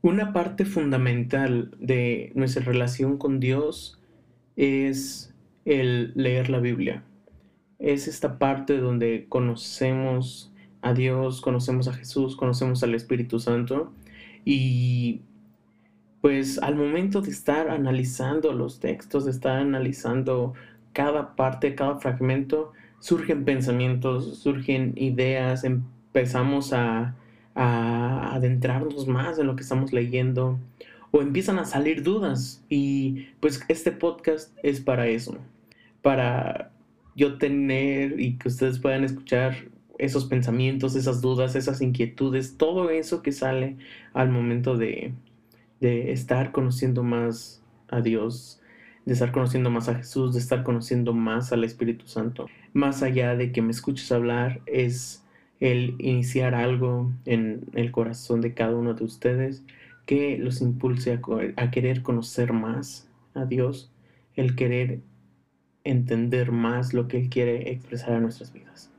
Una parte fundamental de nuestra relación con Dios es el leer la Biblia. Es esta parte donde conocemos a Dios, conocemos a Jesús, conocemos al Espíritu Santo y pues al momento de estar analizando los textos, de estar analizando cada parte, cada fragmento, surgen pensamientos, surgen ideas, empezamos a a adentrarnos más en lo que estamos leyendo o empiezan a salir dudas y pues este podcast es para eso, para yo tener y que ustedes puedan escuchar esos pensamientos, esas dudas, esas inquietudes, todo eso que sale al momento de, de estar conociendo más a Dios, de estar conociendo más a Jesús, de estar conociendo más al Espíritu Santo. Más allá de que me escuches hablar, es el iniciar algo en el corazón de cada uno de ustedes que los impulse a, querer conocer más a Dios, el querer entender más lo que Él quiere expresar en nuestras vidas.